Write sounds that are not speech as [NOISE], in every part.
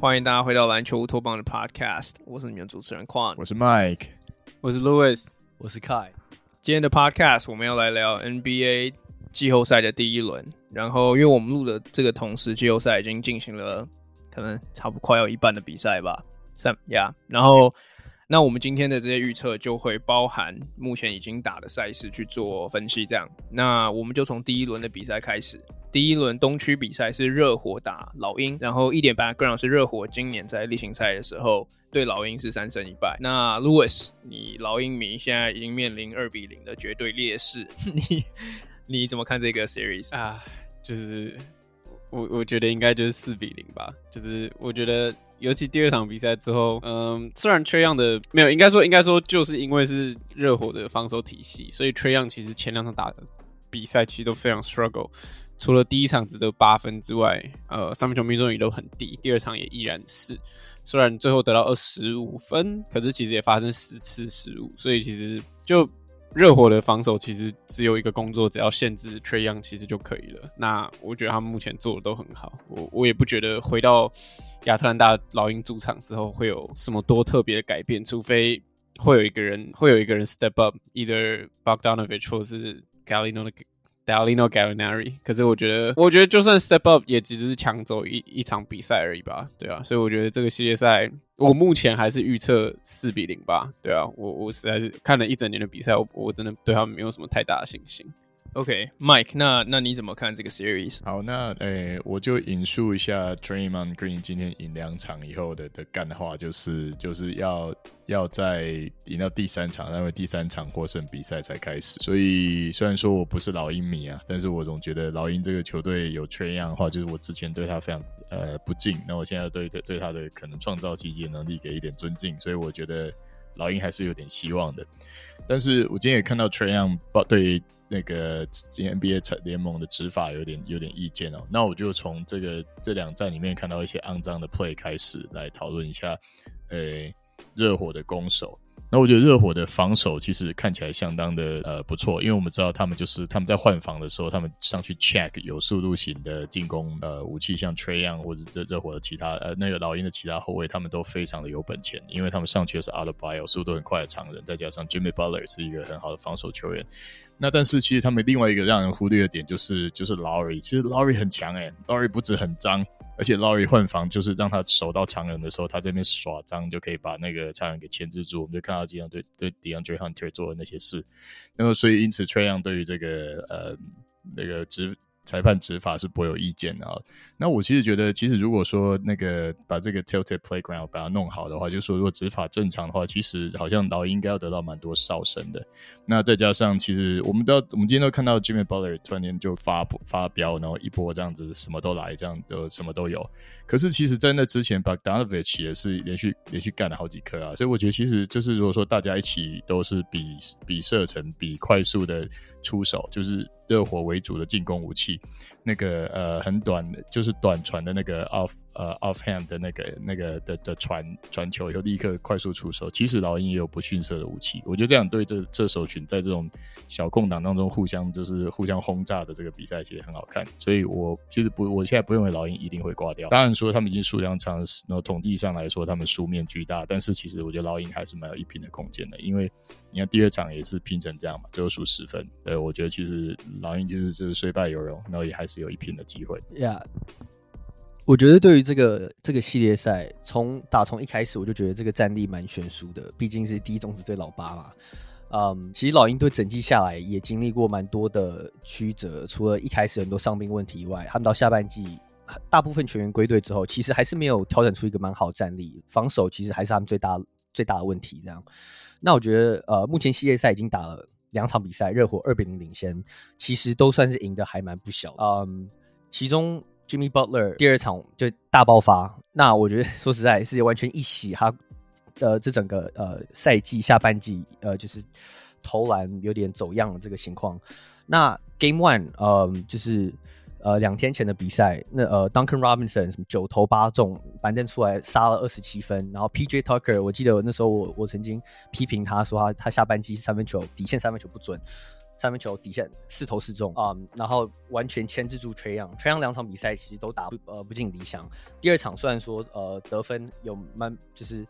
欢迎大家回到篮球乌托邦的 Podcast，我是你们主持人 Quan，我是 Mike，我是 Louis，我是 Kai。今天的 Podcast 我们要来聊 NBA 季后赛的第一轮，然后因为我们录的这个同时，季后赛已经进行了，可能差不多快要一半的比赛吧，三呀，然后。那我们今天的这些预测就会包含目前已经打的赛事去做分析，这样。那我们就从第一轮的比赛开始。第一轮东区比赛是热火打老鹰，然后一点八 ground 是热火今年在例行赛的时候对老鹰是三胜一败。那 Louis，你老鹰迷现在已经面临二比零的绝对劣势，[LAUGHS] 你你怎么看这个 series 啊？就是我我觉得应该就是四比零吧，就是我觉得。尤其第二场比赛之后，嗯，虽然 Trae Young 的没有，应该说应该说就是因为是热火的防守体系，所以 Trae Young 其实前两场打的比赛其实都非常 struggle，除了第一场只得八分之外，呃，三分球命中率都很低，第二场也依然是，虽然最后得到二十五分，可是其实也发生十次失误，所以其实就。热火的防守其实只有一个工作，只要限制 Trae Young 其实就可以了。那我觉得他们目前做的都很好，我我也不觉得回到亚特兰大老鹰主场之后会有什么多特别的改变，除非会有一个人会有一个人 step up，either Bogdanovic 或是 Gallinari。Dalino Gallinari，可是我觉得，我觉得就算 step up 也只是抢走一一场比赛而已吧，对啊，所以我觉得这个系列赛，我目前还是预测四比零吧，对啊，我我实在是看了一整年的比赛，我我真的对他们没有什么太大的信心。OK，Mike，那那你怎么看这个 series？好，那诶、我就引述一下 Draymond Green 今天赢两场以后的的干话，就是就是要要在赢到第三场，因为第三场获胜比赛才开始。所以虽然说我不是老鹰迷啊，但是我总觉得老鹰这个球队有 Tray 样的话，就是我之前对他非常呃不敬，那我现在对对对他的可能创造奇迹能力给一点尊敬，所以我觉得老鹰还是有点希望的。但是我今天也看到 Trae Young 对。那个今 NBA 联盟的执法有点有点意见哦，那我就从这个这两战里面看到一些肮脏的 play 开始来讨论一下，呃，热火的攻守。那我觉得热火的防守其实看起来相当的呃不错，因为我们知道他们就是他们在换防的时候，他们上去 check 有速度型的进攻呃武器，像 Trae Young 或者热热火的其他呃那个老鹰的其他后卫，他们都非常的有本钱，因为他们上去的是 Adebayo 速度很快的长人，再加上 Jimmy Butler 是一个很好的防守球员。那但是其实他们另外一个让人忽略的点就是就是 Lowry，其实 Lowry 很强诶，Lowry 不止很脏。而且 Lowry 换防就是让他守到长人的时候，他这边耍脏就可以把那个长人给牵制住。我们就看到经常对对 DeAndre Hunter 做的那些事。那么所以因此 t r a y o n 对于这个呃那个执。裁判执法是不会有意见的啊。那我其实觉得，其实如果说那个把这个 tilted playground 把它弄好的话，就是说如果执法正常的话，其实好像老鹰应该要得到蛮多哨声的。那再加上，其实我们都我们今天都看到 Jimmy Butler 突然间就发发飙，然后一波这样子什么都来，这样的什么都有。可是其实，在那之前，Bogdanovic 也是连续连续干了好几颗啊。所以我觉得，其实就是如果说大家一起都是比比射程、比快速的出手，就是。热火为主的进攻武器，那个呃很短，就是短传的那个 off 呃 offhand 的那个那个的的传传球，以后立刻快速出手。其实老鹰也有不逊色的武器，我觉得这样对这这首群在这种小空档当中互相就是互相轰炸的这个比赛其实很好看。所以我其实不，我现在不认为老鹰一定会挂掉。当然说他们已经输两场，然后统计上来说他们输面巨大，但是其实我觉得老鹰还是蛮有一拼的空间的，因为你看第二场也是拼成这样嘛，最后输十分。呃，我觉得其实。老鹰就是就是虽败犹荣，然后也还是有一拼的机会。yeah，我觉得对于这个这个系列赛，从打从一开始我就觉得这个战力蛮悬殊的，毕竟是第一种子对老八嘛。嗯，其实老鹰队整季下来也经历过蛮多的曲折，除了一开始很多伤病问题以外，他们到下半季大部分球员归队之后，其实还是没有调整出一个蛮好的战力，防守其实还是他们最大最大的问题。这样，那我觉得呃，目前系列赛已经打了。两场比赛，热火二比零领先，其实都算是赢得还蛮不小。嗯，其中 Jimmy Butler 第二场就大爆发，那我觉得 [LAUGHS] 说实在，是完全一洗他呃这整个呃赛季下半季呃就是投篮有点走样的这个情况。那 Game One，呃，就是呃两天前的比赛，那呃 Duncan Robinson 什么九投八中，反正出来杀了二十七分，然后 PJ Tucker，我记得那时候我我曾经批评他说他他下半季三分球底线三分球不准。三分球底线四投四中啊、嗯，然后完全牵制住 Trae Young，Trae Young 两场比赛其实都打不呃不尽理想。第二场虽然说呃得分有蛮就是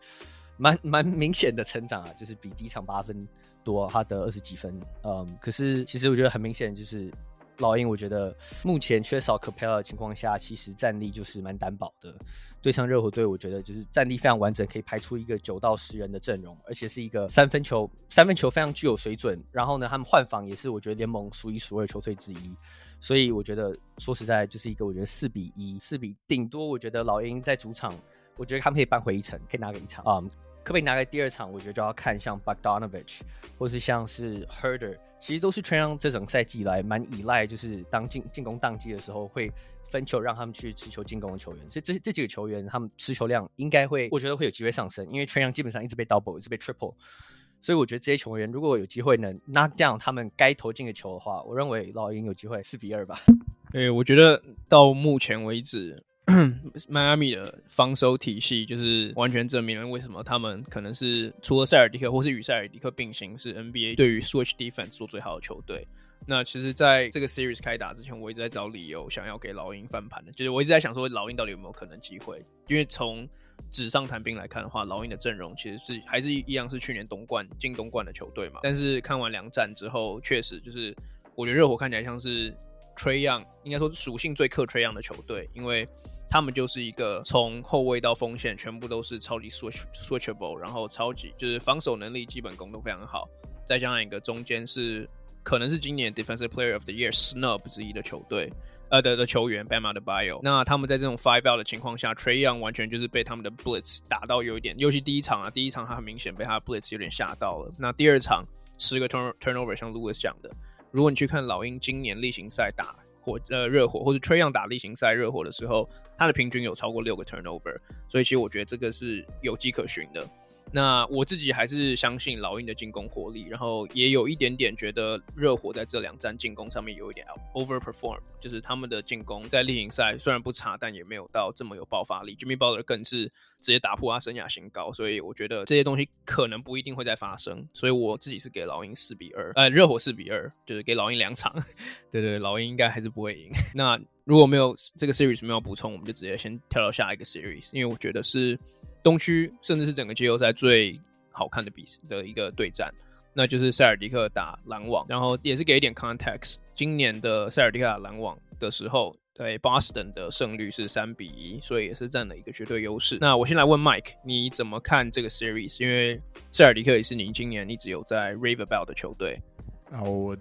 蛮蛮明显的成长啊，就是比第一场八分多，他得二十几分，嗯，可是其实我觉得很明显就是。老鹰，我觉得目前缺少 Capela 的情况下，其实战力就是蛮单薄的。对上热火队，我觉得就是战力非常完整，可以排出一个九到十人的阵容，而且是一个三分球三分球非常具有水准。然后呢，他们换防也是我觉得联盟数一数二球队之一。所以我觉得说实在，就是一个我觉得四比一，四比顶多，我觉得老鹰在主场，我觉得他们可以扳回一城，可以拿个一场啊。可不可以拿来第二场？我觉得就要看像 Bogdanovic 或是像是 Herder，其实都是 t r a y o n 这种赛季来蛮依赖，就是当进进攻当机的时候会分球让他们去持球进攻的球员。所以这这几个球员他们持球量应该会，我觉得会有机会上升，因为 t r a y o n 基本上一直被 double，一直被 triple，所以我觉得这些球员如果有机会能 knock down 他们该投进的球的话，我认为老鹰有机会四比二吧。对，我觉得到目前为止。迈阿密的防守体系就是完全证明了为什么他们可能是除了塞尔迪克或是与塞尔迪克并行，是 NBA 对于 Switch Defense 做最好的球队。那其实，在这个 Series 开打之前，我一直在找理由想要给老鹰翻盘的，就是我一直在想说，老鹰到底有没有可能机会？因为从纸上谈兵来看的话，老鹰的阵容其实是还是一样是去年东冠进东冠的球队嘛。但是看完两战之后，确实就是我觉得热火看起来像是 Trae Young，应该说属性最克 Trae Young 的球队，因为。他们就是一个从后卫到锋线全部都是超级 switch switchable，然后超级就是防守能力、基本功都非常好，再加上一个中间是可能是今年 Defensive Player of the Year snub 之一的球队，呃的的球员 Bam Adebayo。那他们在这种 five out 的情况下，Trayon 完全就是被他们的 blitz 打到有一点，尤其第一场啊，第一场他很明显被他的 blitz 有点吓到了。那第二场十个 turn turnover，像 Lewis 讲的，如果你去看老鹰今年例行赛打。火呃热火或者缺样打例行赛热火的时候，他的平均有超过六个 turnover，所以其实我觉得这个是有迹可循的。那我自己还是相信老鹰的进攻火力，然后也有一点点觉得热火在这两站进攻上面有一点 overperform，就是他们的进攻在例行赛虽然不差，但也没有到这么有爆发力。Jimmy Butler 更是直接打破他生涯新高，所以我觉得这些东西可能不一定会再发生。所以我自己是给老鹰四比二，呃，热火四比二，就是给老鹰两场。[LAUGHS] 对对，老鹰应该还是不会赢。那如果没有这个 series 没有补充，我们就直接先跳到下一个 series，因为我觉得是。东区甚至是整个季后赛最好看的比赛的一个对战，那就是塞尔迪克打篮网。然后也是给一点 context，今年的塞尔迪克打篮网的时候，对 Boston 的胜率是三比一，所以也是占了一个绝对优势。那我先来问 Mike，你怎么看这个 series？因为塞尔迪克也是你今年一直有在 rave about 的球队。然后我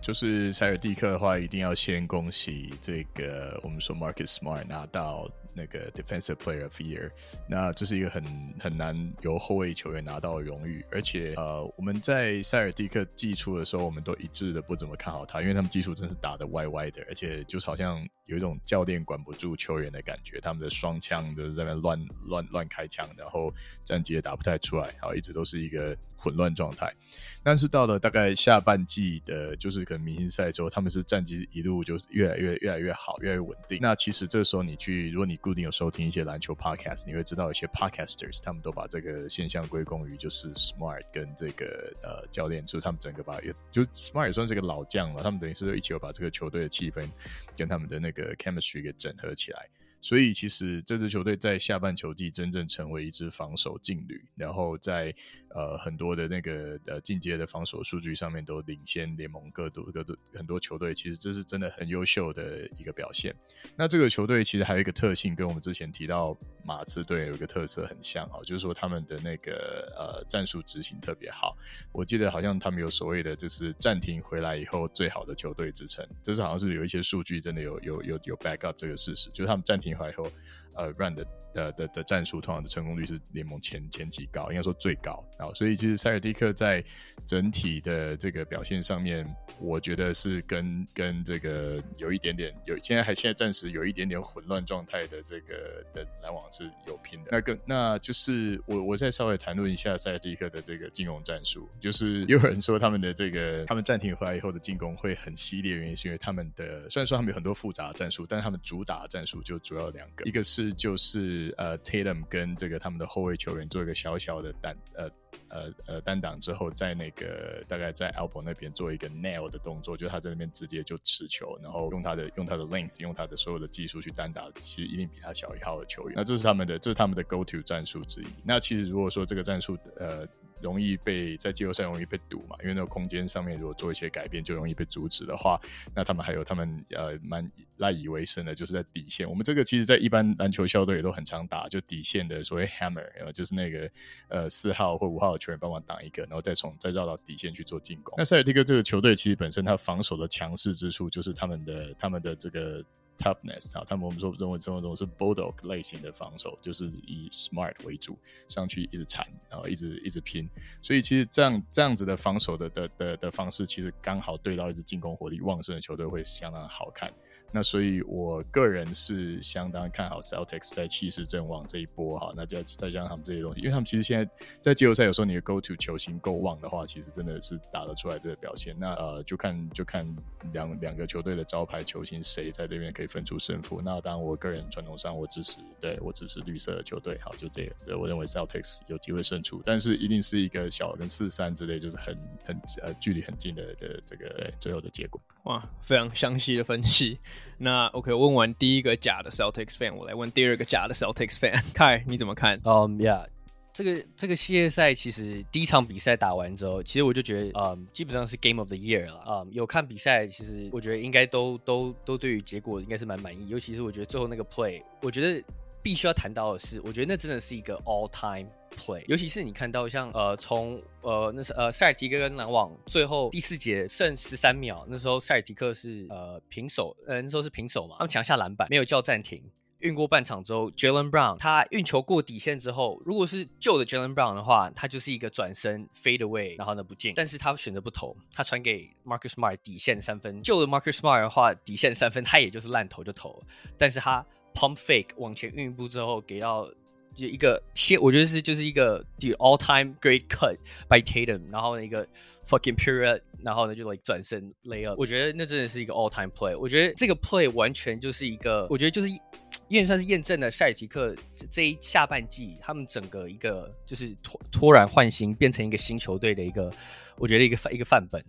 就是塞尔蒂克的话，一定要先恭喜这个我们说 Marcus Smart 拿到那个 Defensive Player of Year，那这是一个很很难由后卫球员拿到的荣誉，而且呃我们在塞尔蒂克季初的时候，我们都一致的不怎么看好他，因为他们技术真是打得歪歪的，而且就是好像有一种教练管不住球员的感觉，他们的双枪都是在那乱乱乱开枪，然后战绩也打不太出来，然后一直都是一个混乱状态。但是到了大概下半季的，就是可能明星赛之后，他们是战绩一路就是越来越越来越好，越来越稳定。那其实这时候你去，如果你固定有收听一些篮球 podcast，你会知道一些 podcasters 他们都把这个现象归功于就是 Smart 跟这个呃教练，就是他们整个把也就 Smart 也算是个老将了，他们等于是一起有把这个球队的气氛跟他们的那个 chemistry 给整合起来。所以其实这支球队在下半球季真正成为一支防守劲旅，然后在呃很多的那个呃进阶的防守数据上面都领先联盟各队各队很多球队，其实这是真的很优秀的一个表现。那这个球队其实还有一个特性，跟我们之前提到马刺队有一个特色很像啊，就是说他们的那个呃战术执行特别好。我记得好像他们有所谓的就是暂停回来以后最好的球队之称，这是好像是有一些数据真的有有有有 back up 这个事实，就是他们暂停。回来以后，呃，run 的。的的的战术通常的成功率是联盟前前几高，应该说最高啊，所以其实塞尔蒂克在整体的这个表现上面，我觉得是跟跟这个有一点点有现在还现在暂时有一点点混乱状态的这个的篮网是有拼的。那跟那就是我我再稍微谈论一下塞尔蒂克的这个进攻战术，就是 [LAUGHS] 有人说他们的这个他们暂停回来以后的进攻会很激烈，原因是因为他们的虽然说他们有很多复杂的战术，但是他们主打战术就主要两个，一个是就是。呃，Tatum 跟这个他们的后卫球员做一个小小的单呃呃呃单挡之后，在那个大概在 Alpo 那边做一个 nail 的动作，就他在那边直接就持球，然后用他的用他的 length，用他的所有的技术去单打，其实一定比他小一号的球员。那这是他们的这是他们的 go to 战术之一。那其实如果说这个战术呃。容易被在季后赛容易被堵嘛，因为那个空间上面如果做一些改变，就容易被阻止的话，那他们还有他们呃蛮赖以为生的，就是在底线。我们这个其实，在一般篮球校队也都很常打，就底线的所谓 hammer，就是那个呃四号或五号的球员帮忙挡一个，然后再从再绕到底线去做进攻。那塞尔蒂克这个球队其实本身他防守的强势之处，就是他们的他们的这个。Toughness 啊，他们我们说认为这种是 Bulldog 类型的防守，就是以 Smart 为主，上去一直缠，然后一直一直拼。所以其实这样这样子的防守的的的的方式，其实刚好对到一支进攻火力旺盛的球队会相当好看。那所以，我个人是相当看好 Celtics 在气势阵亡这一波哈。那再再加上他们这些东西，因为他们其实现在在季后赛有时候你的 Go To 球星够旺的话，其实真的是打得出来这个表现。那呃，就看就看两两个球队的招牌球星谁在这边可以分出胜负。那当然，我个人传统上我支持，对我支持绿色的球队。好，就这个，对我认为 Celtics 有机会胜出，但是一定是一个小跟四三之类，就是很很呃距离很近的的这个最后的结果。哇，非常详细的分析。那 OK，问完第一个假的 Celtics fan，我来问第二个假的 Celtics fan。凯你怎么看？嗯、um,，Yeah，这个这个系列赛其实第一场比赛打完之后，其实我就觉得，嗯、基本上是 Game of the Year 了。嗯、有看比赛，其实我觉得应该都都都对于结果应该是蛮满意。尤其是我觉得最后那个 Play，我觉得必须要谈到的是，我觉得那真的是一个 All Time。play，尤其是你看到像呃从呃那是呃塞尔提克跟篮网最后第四节剩十三秒，那时候塞尔提克是呃平手，呃那时候是平手嘛，他们抢下篮板没有叫暂停，运过半场之后，Jalen Brown 他运球过底线之后，如果是旧的 Jalen Brown 的话，他就是一个转身 fade away，然后呢不进，但是他选择不投，他传给 Marcus Smart 底线三分，旧的 Marcus Smart 的话底线三分他也就是烂投就投，但是他 pump fake 往前运一步之后给到。就一个切，我觉得是就是一个 the all time great cut by Tatum，然后一个 fucking period，然后呢就 like 转身 lay up，我觉得那真的是一个 all time play。我觉得这个 play 完全就是一个，我觉得就是因为算是验证了塞尔提克这一下半季他们整个一个就是脱脱然换新，变成一个新球队的一个。我觉得一个范一个范本，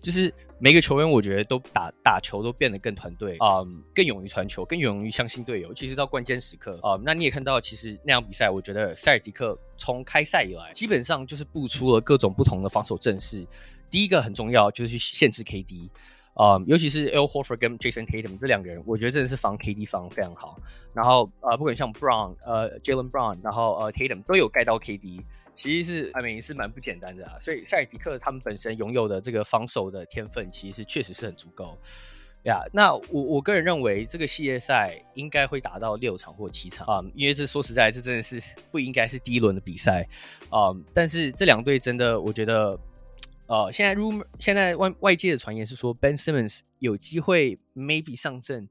就是每个球员，我觉得都打打球都变得更团队啊、更勇于传球，更勇于相信队友。其实到关键时刻啊、嗯，那你也看到，其实那场比赛，我觉得塞尔迪克从开赛以来，基本上就是布出了各种不同的防守阵势。第一个很重要，就是去限制 KD 啊、嗯，尤其是 Al Horford 跟 Jason Tatum 这两个人，我觉得真的是防 KD 防非常好。然后呃，不管像 Brown 呃 Jalen Brown，然后呃 Tatum 都有盖到 KD。其实是艾美是蛮不简单的啊，所以塞尔提克他们本身拥有的这个防守的天分，其实确实是很足够呀。那我我个人认为，这个系列赛应该会打到六场或七场啊因为这说实在，这真的是不应该是第一轮的比赛啊。但是这两队真的，我觉得，呃，现在 rumor 现在外外界的传言是说，Ben Simmons 有机会 maybe 上阵。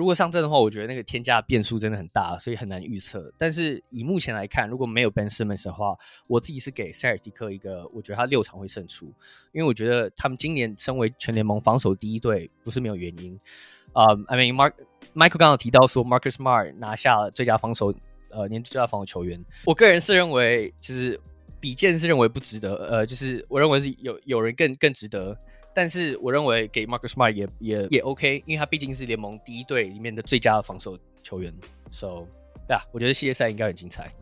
如果上阵的话，我觉得那个天价变数真的很大，所以很难预测。但是以目前来看，如果没有 Ben Simmons 的话，我自己是给塞尔迪克一个，我觉得他六场会胜出，因为我觉得他们今年身为全联盟防守第一队，不是没有原因。啊、I mean Mark Michael 刚刚提到说 Marcus Smart 拿下最佳防守，呃，年度最佳防守球员。我个人是认为，就是比剑是认为不值得，呃，就是我认为是有有人更更值得。但是我认为给 Marcus Smart 也也也 OK，因为他毕竟是联盟第一队里面的最佳防守球员。So，对啊，我觉得系列赛应该很精彩。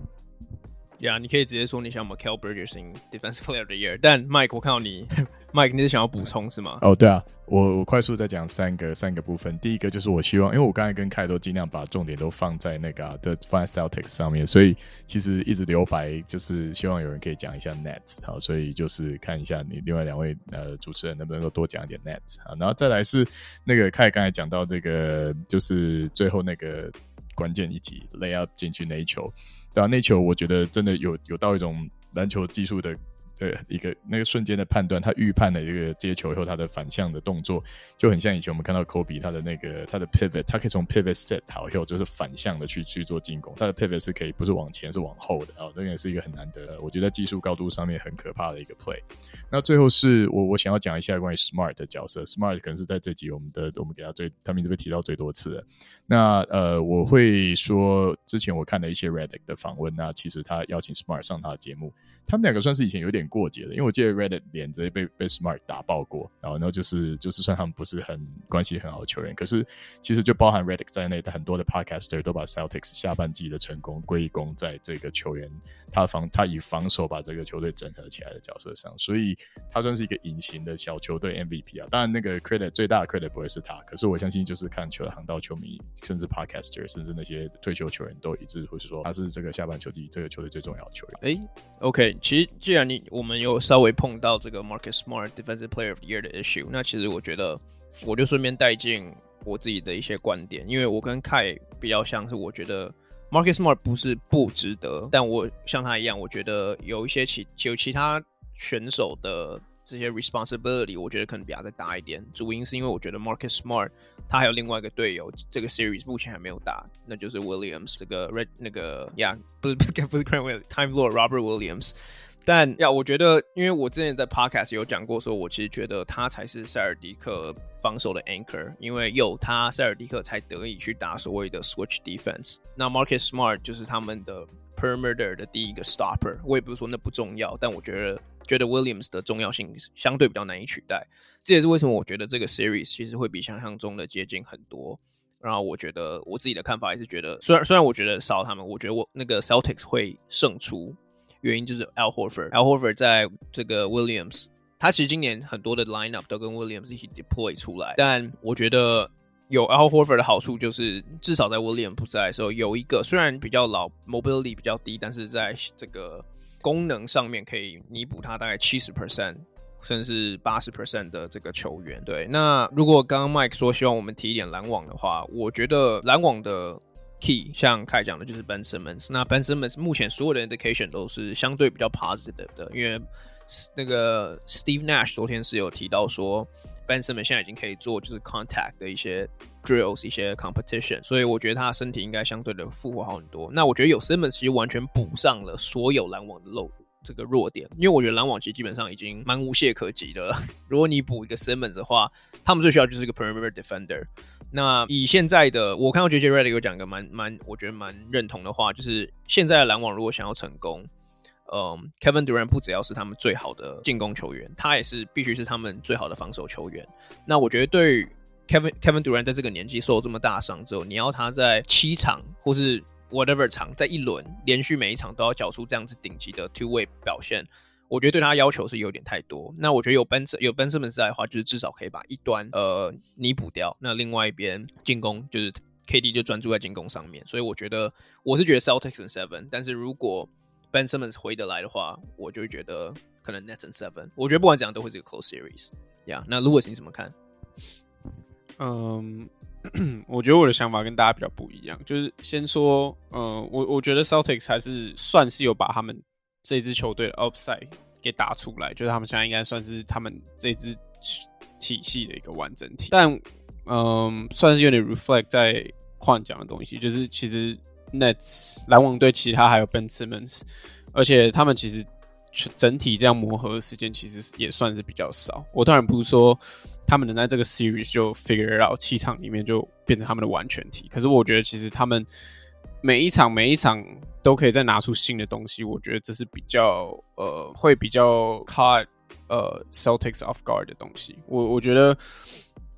呀、yeah,，你可以直接说你想 Mikal Bridges in Defensive Player of the Year。但 Mike，我看到你，Mike，你是想要补充是吗？哦，对啊，我我快速再讲三个三个部分。第一个就是我希望，因为我刚才跟凯都尽量把重点都放在那个的、啊、放在 Celtics 上面，所以其实一直留白，就是希望有人可以讲一下 Nets。好，所以就是看一下你另外两位呃主持人能不能够多讲一点 Nets 啊。然后再来是那个凯刚才讲到这个，就是最后那个。关键一击 lay up 进去那一球，对啊，那球我觉得真的有有到一种篮球技术的。对一个那个瞬间的判断，他预判了一个接球以后他的反向的动作，就很像以前我们看到科比他的那个他的 pivot，他可以从 pivot set 好以后就是反向的去去做进攻，他的 pivot 是可以不是往前是往后的啊，这个也是一个很难得，我觉得在技术高度上面很可怕的一个 play。那最后是我我想要讲一下关于 Smart 的角色，Smart 可能是在这集我们的我们给他最他名字被提到最多次的。那呃我会说之前我看了一些 Reddick 的访问，那其实他邀请 Smart 上他的节目，他们两个算是以前有点。过节的，因为我记得 Reddick 脸直接被被 Smart 打爆过，然后然后就是就是算他们不是很关系很好的球员，可是其实就包含 Reddick 在内的很多的 Podcaster 都把 Celtics 下半季的成功归功在这个球员他防他以防守把这个球队整合起来的角色上，所以他算是一个隐形的小球队 MVP 啊。当然那个 credit 最大的 credit 不会是他，可是我相信就是看球的航道球迷，甚至 Podcaster，甚至那些退休球员都一致会说他是这个下半球季这个球队最重要的球员。哎，OK，其实既然你我们有稍微碰到这个 Marcus Smart Defensive Player of the Year 的 issue，那其实我觉得我就顺便带进我自己的一些观点，因为我跟 Kai 比较像是，我觉得 Marcus Smart 不是不值得，但我像他一样，我觉得有一些其有其他选手的。这些 responsibility 我觉得可能比他再大一点，主因是因为我觉得 Marcus Smart 他还有另外一个队友，这个 series 目前还没有打，那就是 Williams 这个 Red 那个呀不是不是不是 Grant Williams，Time Lord Robert Williams，但呀我觉得因为我之前在 podcast 有讲过，说我其实觉得他才是塞尔迪克防守的 anchor，因为有他，塞尔迪克才得以去打所谓的 switch defense，那 Marcus Smart 就是他们的 perimeter 的第一个 stopper，我也不是说那不重要，但我觉得。觉得 Williams 的重要性相对比较难以取代，这也是为什么我觉得这个 series 其实会比想象中的接近很多。然后我觉得我自己的看法也是觉得，虽然虽然我觉得少他们，我觉得我那个 Celtics 会胜出，原因就是 Al Horford。Al Horford 在这个 Williams，他其实今年很多的 lineup 都跟 Williams 一起 deploy 出来，但我觉得有 Al Horford 的好处就是，至少在 Williams 不在的时候，有一个虽然比较老，mobility 比较低，但是在这个功能上面可以弥补他大概七十 percent 甚至八十 percent 的这个球员。对，那如果刚刚 Mike 说希望我们提一点篮网的话，我觉得篮网的 key 像凯讲的就是 Ben Simmons。那 Ben Simmons 目前所有的 indication 都是相对比较 positive 的，因为那个 Steve Nash 昨天是有提到说。Ben Simmons 现在已经可以做就是 contact 的一些 drills，一些 competition，所以我觉得他的身体应该相对的复活好很多。那我觉得有 Simmons 其实完全补上了所有篮网的漏这个弱点，因为我觉得篮网其实基本上已经蛮无懈可击的了。[LAUGHS] 如果你补一个 Simmons 的话，他们最需要就是一个 perimeter defender。那以现在的我看到 JJ Redick 有讲一个蛮蛮我觉得蛮认同的话，就是现在的篮网如果想要成功。嗯、，Kevin Durant 不只要是他们最好的进攻球员，他也是必须是他们最好的防守球员。那我觉得，对 Kevin Kevin Durant 在这个年纪受这么大伤之后，你要他在七场或是 whatever 场，在一轮连续每一场都要缴出这样子顶级的 two way 表现，我觉得对他要求是有点太多。那我觉得有 Ben 有 Ben Simmons 在的话，就是至少可以把一端呃弥补掉。那另外一边进攻就是 KD 就专注在进攻上面。所以我觉得我是觉得 Celtics in seven，但是如果 Ben Simmons 回得来的话，我就觉得可能 Nets in seven。我觉得不管怎样都会是一个 close series。呀，那 Louis 你怎么看？嗯，[CLEARS THROAT] 我觉得我的想法跟大家比较不一样。就是先说，嗯，我我觉得 Celtics 还是算是有把他们这支球队的 upside 给打出来，就是他们现在应该算是他们这支体系的一个完整体。但，嗯，算是有点 reflect 在矿讲的东西，就是其实。Nets 篮网队其他还有 Ben Simmons，而且他们其实整体这样磨合的时间其实也算是比较少。我当然不是说他们能在这个 series 就 figure out 七场里面就变成他们的完全体，可是我觉得其实他们每一场每一场都可以再拿出新的东西。我觉得这是比较呃会比较 caught 呃 Celtics off guard 的东西。我我觉得。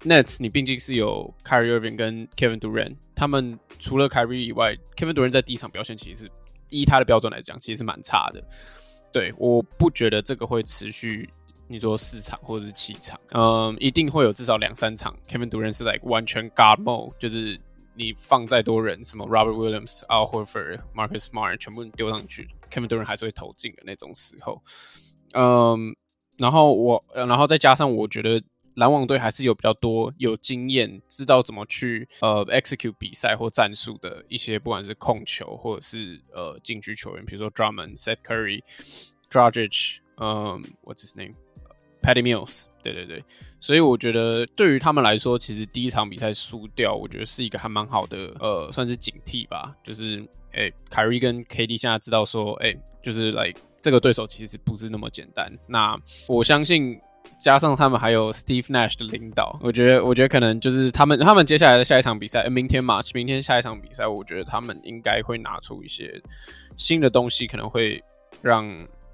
Nets，你毕竟是有 Kyrie Irving 跟 Kevin Durant，他们除了 Kyrie 以外，Kevin Durant 在第一场表现其实依他的标准来讲，其实是蛮差的。对，我不觉得这个会持续，你说四场或者是七场，嗯，一定会有至少两三场 Kevin Durant 是来完全 God mode，就是你放再多人，什么 Robert Williams、Al Horford、Marcus Smart 全部丢上去，Kevin Durant 还是会投进的那种时候。嗯，然后我，然后再加上我觉得。篮网队还是有比较多有经验，知道怎么去呃 execute 比赛或战术的一些，不管是控球或者是呃禁区球员，比如说 Drummond、Seth Curry、Dragic，嗯，What's his name？Patty Mills。对对对，所以我觉得对于他们来说，其实第一场比赛输掉，我觉得是一个还蛮好的呃，算是警惕吧。就是诶，凯瑞跟 KD 现在知道说，诶，就是来、这个对手其实不是那么简单。那我相信。加上他们还有 Steve Nash 的领导，我觉得，我觉得可能就是他们，他们接下来的下一场比赛，明天嘛，明天下一场比赛，我觉得他们应该会拿出一些新的东西，可能会让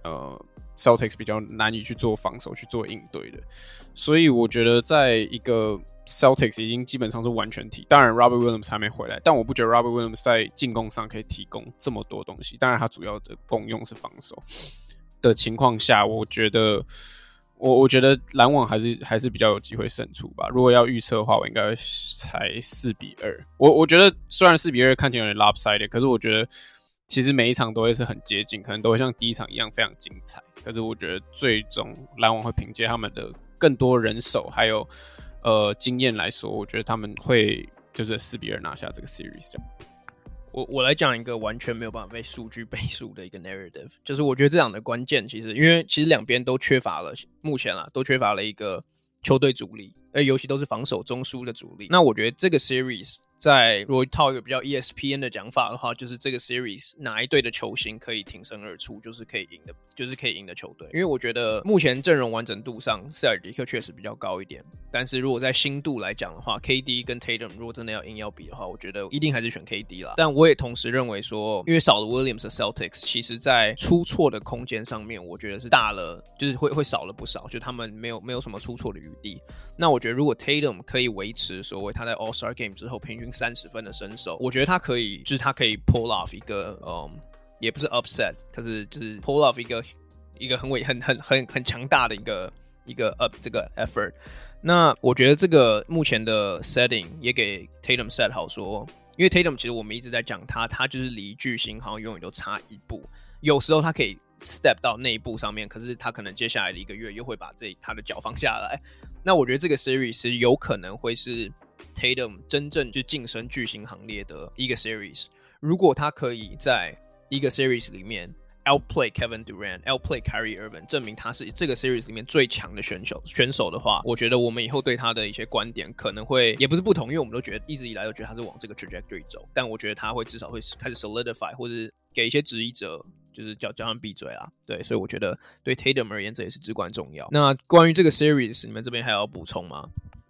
呃 Celtics 比较难以去做防守、去做应对的。所以我觉得，在一个 Celtics 已经基本上是完全体，当然 Robert Williams 还没回来，但我不觉得 Robert Williams 在进攻上可以提供这么多东西。当然，他主要的功用是防守的情况下，我觉得。我我觉得篮网还是还是比较有机会胜出吧。如果要预测的话，我应该才四比二。我我觉得虽然四比二看起来有点 lopsided，可是我觉得其实每一场都会是很接近，可能都会像第一场一样非常精彩。可是我觉得最终篮网会凭借他们的更多人手还有呃经验来说，我觉得他们会就是四比二拿下这个 series。我我来讲一个完全没有办法被数据背书的一个 narrative，就是我觉得这样的关键其实，因为其实两边都缺乏了，目前啊都缺乏了一个球队主力，而尤其都是防守中枢的主力。那我觉得这个 series。在如果套一个比较 ESPN 的讲法的话，就是这个 series 哪一队的球星可以挺身而出，就是可以赢的，就是可以赢的球队。因为我觉得目前阵容完整度上，塞尔迪克确实比较高一点。但是如果在新度来讲的话，KD 跟 Tatum 如果真的要硬要比的话，我觉得一定还是选 KD 啦。但我也同时认为说，因为少了 Williams 的 Celtics，其实在出错的空间上面，我觉得是大了，就是会会少了不少，就他们没有没有什么出错的余地。那我觉得如果 Tatum 可以维持所谓他在 All Star Game 之后平均。三十分的身手，我觉得他可以，就是他可以 pull off 一个，嗯，也不是 upset，可是就是 pull off 一个一个很伟、很很很很强大的一个一个 up 这个 effort。那我觉得这个目前的 setting 也给 Tatum set 好说，因为 Tatum 其实我们一直在讲他，他就是离巨星好像永远都差一步。有时候他可以 step 到那一步上面，可是他可能接下来的一个月又会把这他的脚放下来。那我觉得这个 series 有可能会是。Tatum 真正就晋升巨星行列的一个 series，如果他可以在一个 series 里面 outplay Kevin Durant，outplay Kyrie Irving，证明他是这个 series 里面最强的选手选手的话，我觉得我们以后对他的一些观点可能会也不是不同，因为我们都觉得一直以来都觉得他是往这个 trajectory 走，但我觉得他会至少会开始 solidify，或者给一些质疑者就是叫叫他们闭嘴啦。对，所以我觉得对 Tatum 而言这也是至关重要。那关于这个 series，你们这边还要补充吗？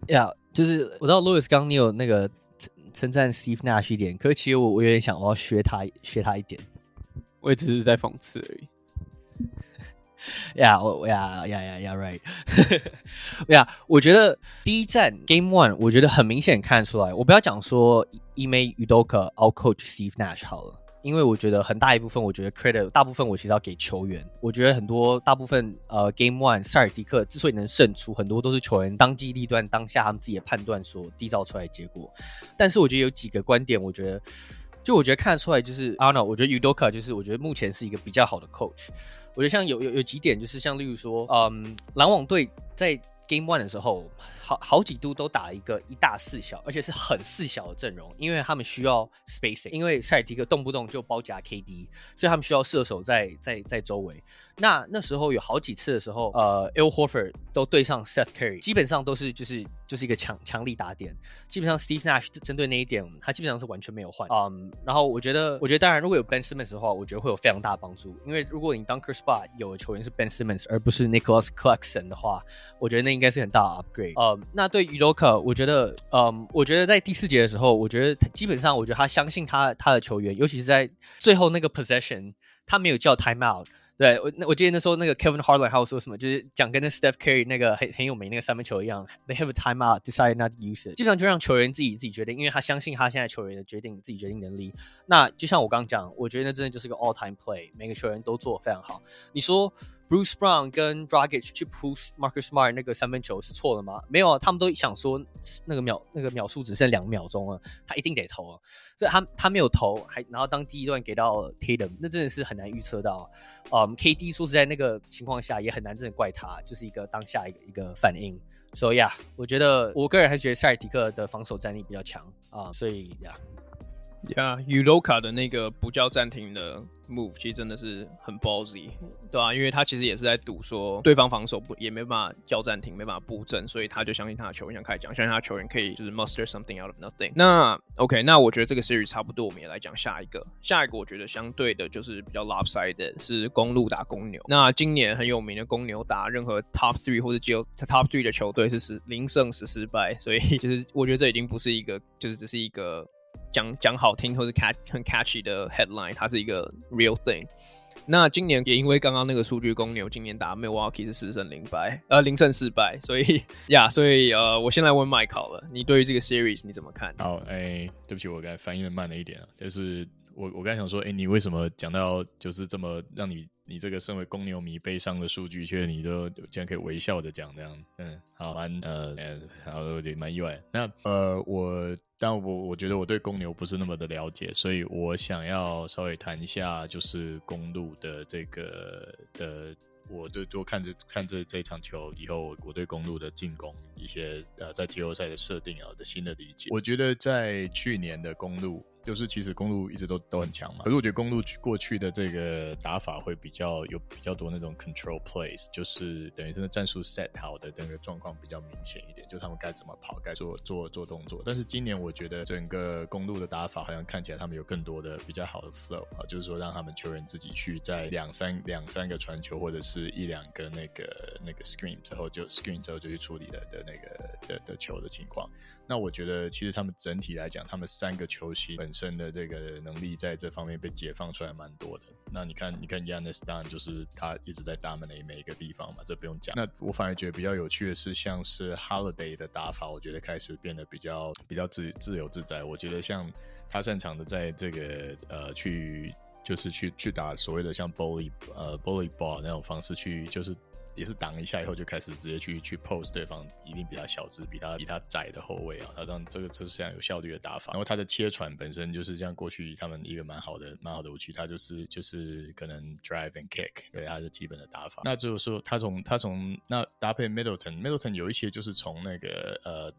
呀，yeah, 就是我知道 Louis 刚刚你有那个称称赞 Steve Nash 一点，可是其实我我有点想我要学他学他一点，我也只是在讽刺而已。呀，我呀呀呀呀，right，[LAUGHS] 呀，yeah, 我觉得第一站 Game One，我觉得很明显看出来，我不要讲说 Ime Udoka out coach Steve Nash 好了。因为我觉得很大一部分，我觉得 credit 大部分我其实要给球员。我觉得很多大部分呃 Game One 塞尔迪克之所以能胜出，很多都是球员当机立断，当下他们自己的判断所缔造出来的结果。但是我觉得有几个观点，我觉得就我觉得看得出来，就是 I don't know，我觉得 Udoka 就是我觉得目前是一个比较好的 coach。我觉得像有有有几点，就是像例如说，嗯，篮网队在 Game One 的时候。好好几度都打一个一大四小，而且是很四小的阵容，因为他们需要 spacing，因为塞尔提克动不动就包夹 KD，所以他们需要射手在在在周围。那那时候有好几次的时候，呃，Al Horford 都对上 Seth Curry，基本上都是就是就是一个强强力打点。基本上 Steve Nash 针对那一点，他基本上是完全没有换。嗯，然后我觉得，我觉得当然如果有 Ben Simmons 的话，我觉得会有非常大的帮助，因为如果你 Dunker Spot 有的球员是 Ben Simmons 而不是 Nicholas Claxton 的话，我觉得那应该是很大的 upgrade。嗯。那对于 Udoka，我觉得，嗯，我觉得在第四节的时候，我觉得基本上，我觉得他相信他他的球员，尤其是在最后那个 possession，他没有叫 timeout。对我，那我记得那时候那个 Kevin Harlan 还有说什么，就是讲跟那 Steph Curry 那个很很有名那个三分球一样，They have a timeout, decide not to use it。基本上就让球员自己自己决定，因为他相信他现在球员的决定自己决定能力。那就像我刚讲，我觉得那真的就是个 all time play，每个球员都做非常好。你说？Bruce Brown 跟 Dragic 去 push Marcus Smart 那个三分球是错的吗？没有啊，他们都想说那个秒那个秒数只剩两秒钟了，他一定得投啊，所以他他没有投，还然后当第一段给到 Tatum，那真的是很难预测到。嗯，KD 说实在那个情况下也很难真的怪他，就是一个当下一个一个反应。所以呀，我觉得我个人还觉得塞尔迪克的防守战力比较强啊，所以呀。呀，Udoka 的那个不叫暂停的 move，其实真的是很 ballsy，对啊，因为他其实也是在赌说对方防守不也没办法叫暂停，没办法布阵，所以他就相信他的球员，想开始讲，相信他的球员可以就是 muster something out of nothing。那 OK，那我觉得这个 series 差不多，我们也来讲下一个。下一个我觉得相对的就是比较 lopsided，是公鹿打公牛。那今年很有名的公牛打任何 top three 或者只有 top three 的球队是十零胜十失败，所以其实我觉得这已经不是一个，就是只是一个。讲讲好听或是 catch 很 catchy 的 headline，它是一个 real thing。那今年也因为刚刚那个数据，公牛今年打 Milwaukee 是四胜零败，呃零胜四败，所以呀，所以呃，我先来问 Mike 好了，你对于这个 series 你怎么看？好，哎、对不起，我刚才反应的慢了一点啊，就是我我刚想说，哎、你为什么讲到就是这么让你？你这个身为公牛迷悲伤的数据，却你都竟然可以微笑着讲这样，嗯，好，蛮呃，然后有点蛮意外。那呃，我但我我觉得我对公牛不是那么的了解，所以我想要稍微谈一下，就是公路的这个的，我就多看这看这这场球以后，我对公路的进攻一些呃在季后赛的设定啊的新的理解。我觉得在去年的公路。就是其实公路一直都都很强嘛，可是我觉得公路过去的这个打法会比较有比较多那种 control plays，就是等于真的战术 set 好的那个状况比较明显一点，就他们该怎么跑，该做做做动作。但是今年我觉得整个公路的打法好像看起来他们有更多的比较好的 flow 啊，就是说让他们球员自己去在两三两三个传球或者是一两个那个那个 screen 之后就 screen 之后就去处理了的那个的的球的情况。那我觉得其实他们整体来讲，他们三个球星本身的这个能力在这方面被解放出来蛮多的。那你看，你看 y a n n i s 当然就是他一直在 dominate 每一个地方嘛，这不用讲。那我反而觉得比较有趣的是，像是 Holiday 的打法，我觉得开始变得比较比较自自由自在。我觉得像他擅长的在这个呃去就是去去打所谓的像 bully 呃 bully ball 那种方式去就是。也是挡一下以后就开始直接去去 pose 对方，一定比他小只、比他比他窄的后卫啊，他让这个就是这样有效率的打法。然后他的切传本身就是像过去他们一个蛮好的蛮好的武器，他就是就是可能 drive and kick，对，他的基本的打法。那就是说他从他从那搭配 Middleton，Middleton 有一些就是从那个呃。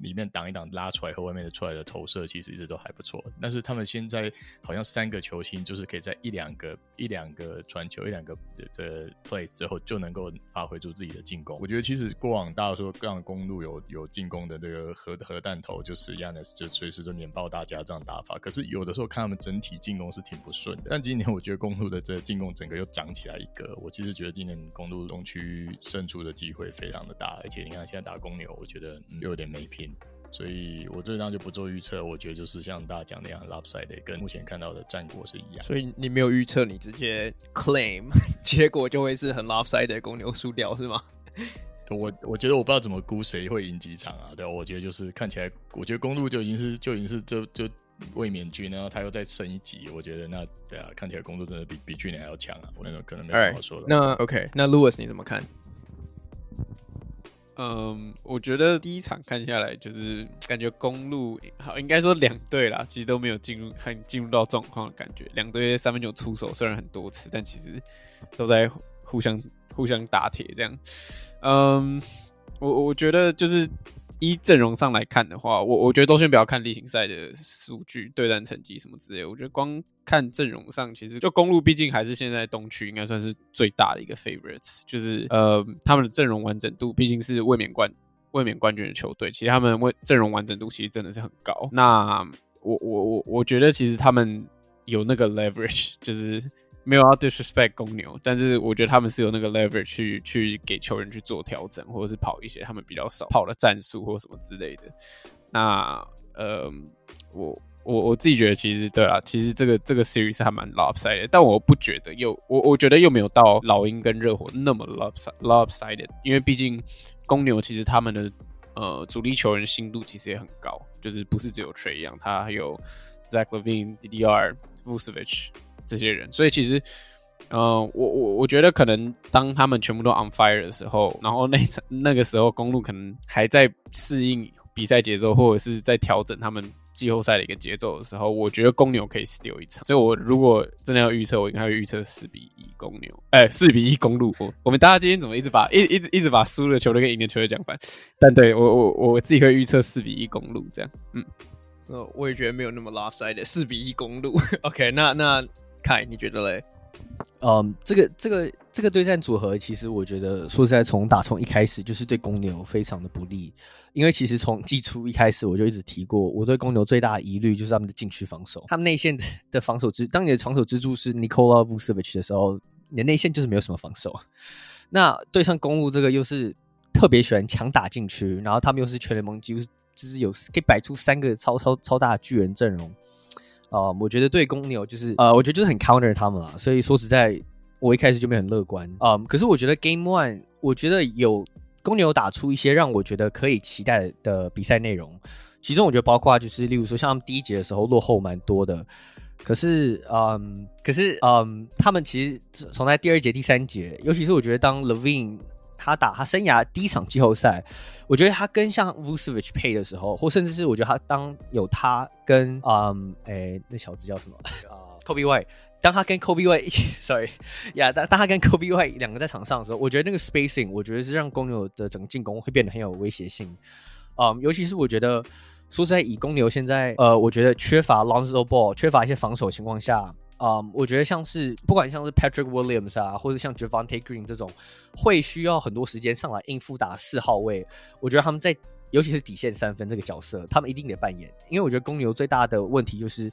里面挡一挡拉出来和外面的出来的投射其实一直都还不错，但是他们现在好像三个球星就是可以在一两个一两个传球一两个的 plays 之后就能够发挥出自己的进攻。我觉得其实过往大家说让公路有有进攻的这个核核弹头就是 Giannis 就随时就碾爆大家这样打法，可是有的时候看他们整体进攻是挺不顺的。但今年我觉得公路的这进攻整个又涨起来一个，我其实觉得今年公路东区胜出的机会非常的大，而且你看现在打公牛，我觉得又有点没。拼，所以我这张就不做预测。我觉得就是像大家讲那样，lopsided 跟目前看到的战果是一样。所以你没有预测，你直接 claim，[LAUGHS] 结果就会是很 lopsided，公牛输掉是吗？我我觉得我不知道怎么估谁会赢几场啊。对，我觉得就是看起来，我觉得公路就已经是就已经是就就卫冕军，然后他又再升一级。我觉得那对啊，看起来公鹿真的比比去年还要强啊。我那种可能没什么好说的。Right, 那 OK，那 Lewis 你怎么看？嗯，我觉得第一场看下来，就是 [TSK] 感觉公路好，应该说两队啦，其实都没有进入很进入到状况的感觉。两队三分球出手虽然很多次，但其实都在互相互相打铁这样。嗯，我我觉得就是。依阵容上来看的话，我我觉得都先不要看例行赛的数据、对战成绩什么之类。我觉得光看阵容上，其实就公路毕竟还是现在东区应该算是最大的一个 favorites，就是呃他们的阵容完整度毕竟是卫冕冠卫冕冠军的球队，其实他们卫阵容完整度其实真的是很高。那我我我我觉得其实他们有那个 leverage，就是。没有要 disrespect 公牛，但是我觉得他们是有那个 leverage 去去给球员去做调整，或者是跑一些他们比较少跑的战术或什么之类的。那呃，我我我自己觉得其实对啦，其实这个这个 series 还蛮 lopsided，但我不觉得又我我觉得又没有到老鹰跟热火那么 lopsided 因为毕竟公牛其实他们的呃主力球员新度其实也很高，就是不是只有 Trey，一样他还有 Zach Levine、DDR、Vucevic。这些人，所以其实呃，我我我觉得可能当他们全部都 on fire 的时候，然后那场 [LAUGHS] 那个时候公路可能还在适应比赛节奏，或者是在调整他们季后赛的一个节奏的时候，我觉得公牛可以 steal 一场。所以，我如果真的要预测，我应该会预测四比一公牛，哎、欸，四比一公路。我我们大家今天怎么一直把 [LAUGHS] 一一直一直把输的球队跟赢的球队讲反？但对我我我自己会预测四比一公路这样。嗯，呃，我也觉得没有那么 lopsided，四比一公路。[LAUGHS] OK，那那凯你觉得嘞？嗯，这个这个这个对战组合，其实我觉得说实在，从打从一开始就是对公牛非常的不利。因为其实从季初一开始，我就一直提过，我对公牛最大的疑虑就是他们的禁区防守。他们内线的防守支，当你的防守支柱是 Nikola Vucevic 的时候，你的内线就是没有什么防守。[LAUGHS] 那对上公鹿这个又是特别喜欢强打禁区，然后他们又是全联盟几乎就是有可以摆出三个超超超大的巨人阵容。啊、呃，我觉得对公牛就是呃，我觉得就是很 counter 他们了。所以说实在，我一开始就没有很乐观啊、呃。可是我觉得 Game One，我觉得有公牛打出一些让我觉得可以期待的比赛内容。其中我觉得包括就是，例如说像他们第一节的时候落后蛮多的，可是嗯，可是嗯，他们其实从在第二节、第三节，尤其是我觉得当 LaVine 他打他生涯第一场季后赛。我觉得他跟像 Vucevic 配的时候，或甚至是我觉得他当有他跟嗯，诶、那小子叫什么啊 Kobe Y，当他跟 Kobe Y 一起，[LAUGHS] sorry，呀，当当他跟 Kobe Y 两个在场上的时候，我觉得那个 spacing，我觉得是让公牛的整个进攻会变得很有威胁性。嗯，尤其是我觉得说实在，以公牛现在呃，我觉得缺乏 Lonzo Ball，缺乏一些防守情况下。嗯我觉得像是不管像是 Patrick Williams 啊，或者像 Javonte Green 这种，会需要很多时间上来应付打四号位。我觉得他们在尤其是底线三分这个角色，他们一定得扮演。因为我觉得公牛最大的问题就是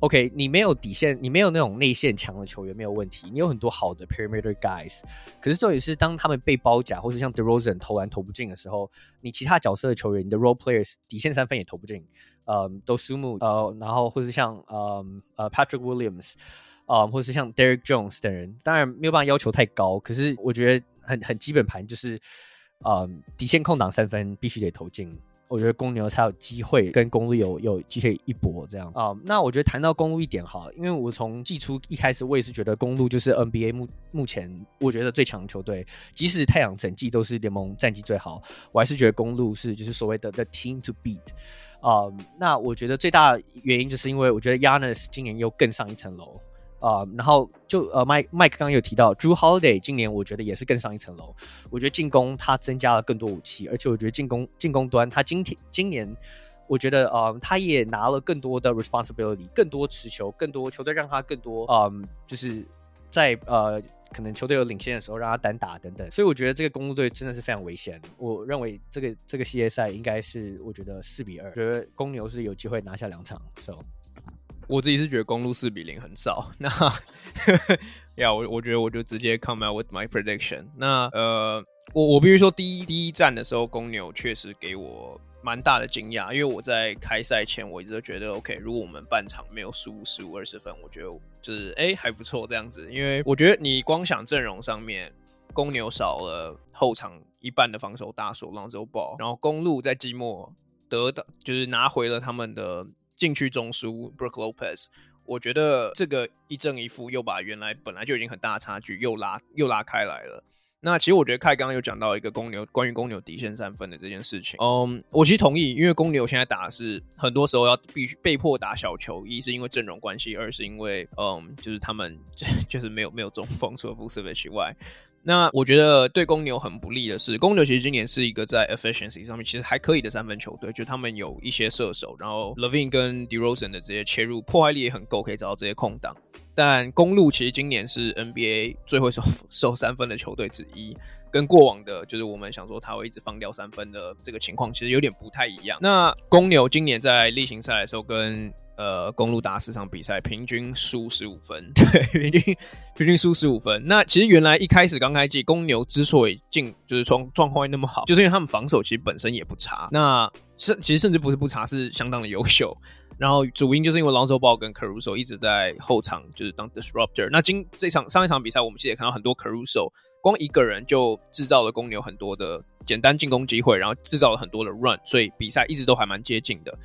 ，OK，你没有底线，你没有那种内线强的球员没有问题，你有很多好的 Perimeter Guys。可是重点是，当他们被包夹，或是像 DeRozan 投篮投不进的时候，你其他角色的球员，你的 Role Players 底线三分也投不进。呃，Dosunmu，呃，然后或者是像呃呃 Patrick Williams，呃，或者是像 Derrick Jones 等人，当然没有办法要求太高，可是我觉得很很基本盘就是，呃，底线空档三分必须得投进。我觉得公牛才有机会跟公鹿有有机会一搏这样啊、那我觉得谈到公路一点哈，因为我从季初一开始我也是觉得公路就是 NBA 目目前我觉得最强球队，即使太阳整季都是联盟战绩最好，我还是觉得公路是就是所谓的 the team to beat。啊、那我觉得最大原因就是因为我觉得 Yannis 今年又更上一层楼啊、然后就呃，Mike Mike 刚刚有提到，Drew Holiday 今年我觉得也是更上一层楼。我觉得进攻他增加了更多武器，而且我觉得进攻进攻端他今天今年我觉得呃，他也拿了更多的 responsibility，更多持球，更多球队让他更多、呃，就是在呃。可能球队有领先的时候，让他单打等等，所以我觉得这个公路队真的是非常危险。我认为这个这个系列赛应该是，我觉得四比二，觉得公牛是有机会拿下两场。So，我自己是觉得公路四比零很少。[LAUGHS] 那呀，[LAUGHS] yeah, 我我觉得我就直接 come out with my prediction。那呃，我我必须说，第一第一站的时候，公牛确实给我。蛮大的惊讶，因为我在开赛前我一直都觉得，OK，如果我们半场没有输十五二十分，我觉得就是哎、还不错这样子。因为我觉得你光想阵容上面，公牛少了后场一半的防守大锁 Lonzo Ball，然后公鹿在季末得到就是拿回了他们的禁区中枢 Brook Lopez，我觉得这个一正一负又把原来本来就已经很大的差距又拉又拉开来了。那其实我觉得凯刚刚有讲到一个公牛关于公牛底线三分的这件事情，嗯，我其实同意，因为公牛现在打的是很多时候要必须被迫打小球，一是因为阵容关系，二是因为嗯，就是他们 [LAUGHS] 就是没有没有中锋，除了 Vucevic 以外。那我觉得对公牛很不利的是，公牛其实今年是一个在 efficiency 上面其实还可以的三分球队，就他们有一些射手，然后 Levine 跟 DeRozan 的这些切入破坏力也很够，可以找到这些空档。但公鹿其实今年是 NBA 最会守守三分的球队之一，跟过往的就是我们想说他会一直放掉三分的这个情况，其实有点不太一样。那公牛今年在例行赛的时候跟呃，公鹿打四场比赛，平均输十五分，[LAUGHS] 对，平均平均输十五分。那其实原来一开始刚开季，公牛之所以进就是状状况会那么好，就是因为他们防守其实本身也不差。那甚其实甚至不是不差，是相当的优秀。然后主因就是因为 Lonzo Ball 跟 Caruso 一直在后场就是当 disruptor。那今这场上一场比赛，我们其实也看到很多 Caruso 光一个人就制造了公牛很多的简单进攻机会，然后制造了很多的 run，所以比赛一直都还蛮接近的。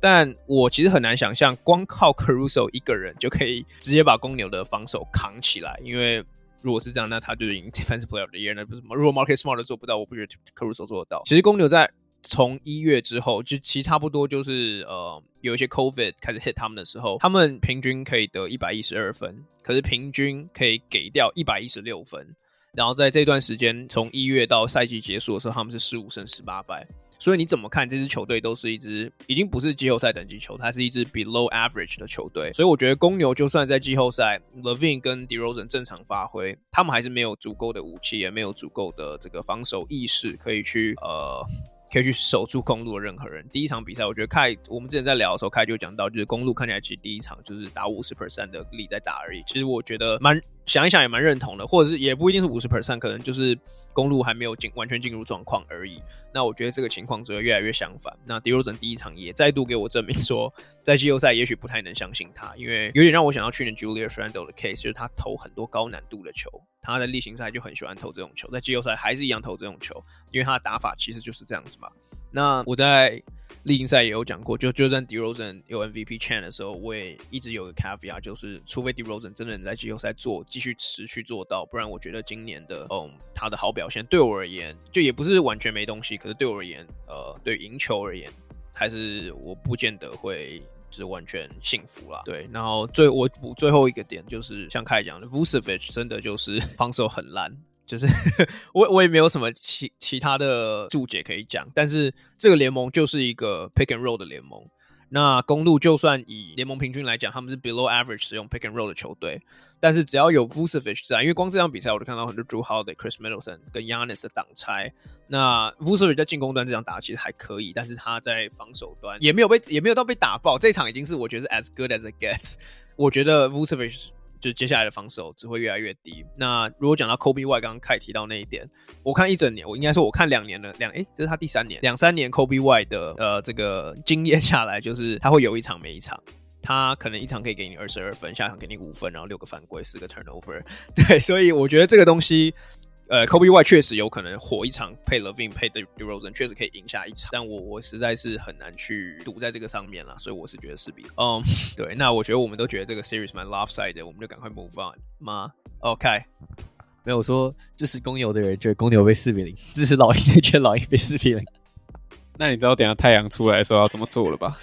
但我其实很难想象，光靠 Caruso 一个人就可以直接把公牛的防守扛起来。因为如果是这样，那他就是赢 Defensive Player of the Year，那不是？如果 Marcus Smart 做不到，我不觉得 Caruso 做得到。其实公牛在从一月之后，就其实差不多就是呃有一些 COVID 开始 hit 他们的时候，他们平均可以得一百一十二分，可是平均可以给掉一百一十六分。然后在这段时间，从一月到赛季结束的时候，他们是十五胜十八败。所以你怎么看这支球队都是一支已经不是季后赛等级球，它是一支 below average 的球队。所以我觉得公牛就算在季后赛，Levine 跟 DeRozan 正常发挥，他们还是没有足够的武器，也没有足够的这个防守意识，可以去呃。可以去守住公路的任何人。第一场比赛，我觉得凯，我们之前在聊的时候，凯就讲到，就是公路看起来其实第一场就是打五十 percent 的力在打而已。其实我觉得蛮想一想也蛮认同的，或者是也不一定是五十 percent，可能就是公路还没有进完全进入状况而已。那我觉得这个情况只会越来越相反。那 DeRozan 第一场也再度给我证明说，在季后赛也许不太能相信他，因为有点让我想到去年 Julius Randle 的 case，就是他投很多高难度的球。他在例行赛就很喜欢投这种球，在季后赛还是一样投这种球，因为他的打法其实就是这样子嘛。那我在例行赛也有讲过，就就算 DeRozan 有 MVP c h a n 的时候，我也一直有个 caveat，就是除非 DeRozan 真的能在季后赛做继续持续做到，不然我觉得今年的嗯他的好表现对我而言，就也不是完全没东西，可是对我而言，呃，对赢球而言，还是我不见得会。是完全幸福啦，对。然后最我补最后一个点就是，像凯讲的，Vucevic 真的就是 [LAUGHS] 防守很烂，就是我我也没有什么其其他的注解可以讲，但是这个联盟就是一个 pick and roll 的联盟。那公鹿就算以联盟平均来讲，他们是 below average 使用 pick and roll 的球队，但是只要有 Vucevic 在，因为光这场比赛我就看到很多 Jrue Holiday、Chris Middleton 跟 Giannis 的挡拆。那 Vucevic 在进攻端这场打其实还可以，但是他在防守端也没有被也没有到被打爆。这场已经是我觉得是 as good as it gets。我觉得 Vucevic。就接下来的防守只会越来越低。那如果讲到 Kobe Y，刚刚刚凯提到那一点，我看一整年，我应该说我看两年了，两诶、这是他第三年，两三年 Kobe Y 的呃这个经验下来，就是他会有一场没一场，他可能一场可以给你二十二分，下场给你五分，然后六个犯规，四个 turnover。[LAUGHS] 对，所以我觉得这个东西。呃，Kobe White 确实有可能火一场配 Levine 配 DeRozan，确实可以赢下一场，但我我实在是很难去赌在这个上面了，所以我是觉得四比。嗯，[LAUGHS] 对，那我觉得我们都觉得这个 series 蛮 lopsided 的，我们就赶快 move on 吗？OK，没有说支持公牛的人觉得公牛被四比零，支持老鹰的觉得老鹰被四比零。那你知道等下太阳出来的时候要怎么做了吧？